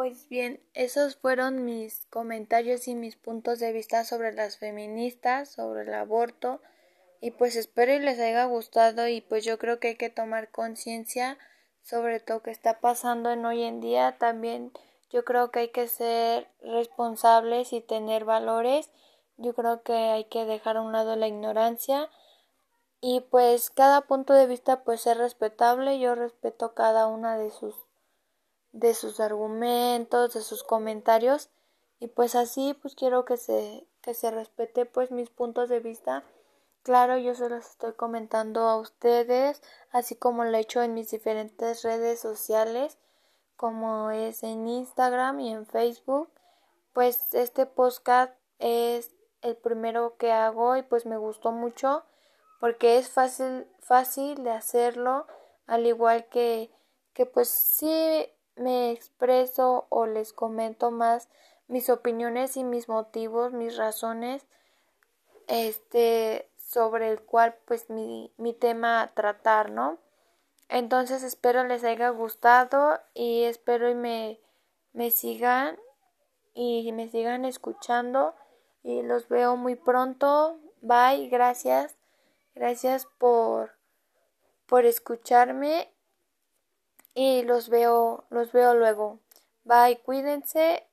Pues bien, esos fueron mis comentarios y mis puntos de vista sobre las feministas, sobre el aborto y pues espero y les haya gustado y pues yo creo que hay que tomar conciencia sobre todo que está pasando en hoy en día. También yo creo que hay que ser responsables y tener valores. Yo creo que hay que dejar a un lado la ignorancia. Y pues cada punto de vista pues es respetable. Yo respeto cada una de sus de sus argumentos de sus comentarios y pues así pues quiero que se que se respete pues mis puntos de vista. Claro yo se los estoy comentando a ustedes así como lo he hecho en mis diferentes redes sociales como es en Instagram y en Facebook. Pues este podcast es el primero que hago y pues me gustó mucho porque es fácil fácil de hacerlo al igual que que pues sí me expreso o les comento más mis opiniones y mis motivos, mis razones este sobre el cual pues mi, mi tema a tratar, ¿no? Entonces espero les haya gustado y espero y me, me sigan y me sigan escuchando y los veo muy pronto. Bye, gracias. Gracias por por escucharme y los veo los veo luego. Bye, cuídense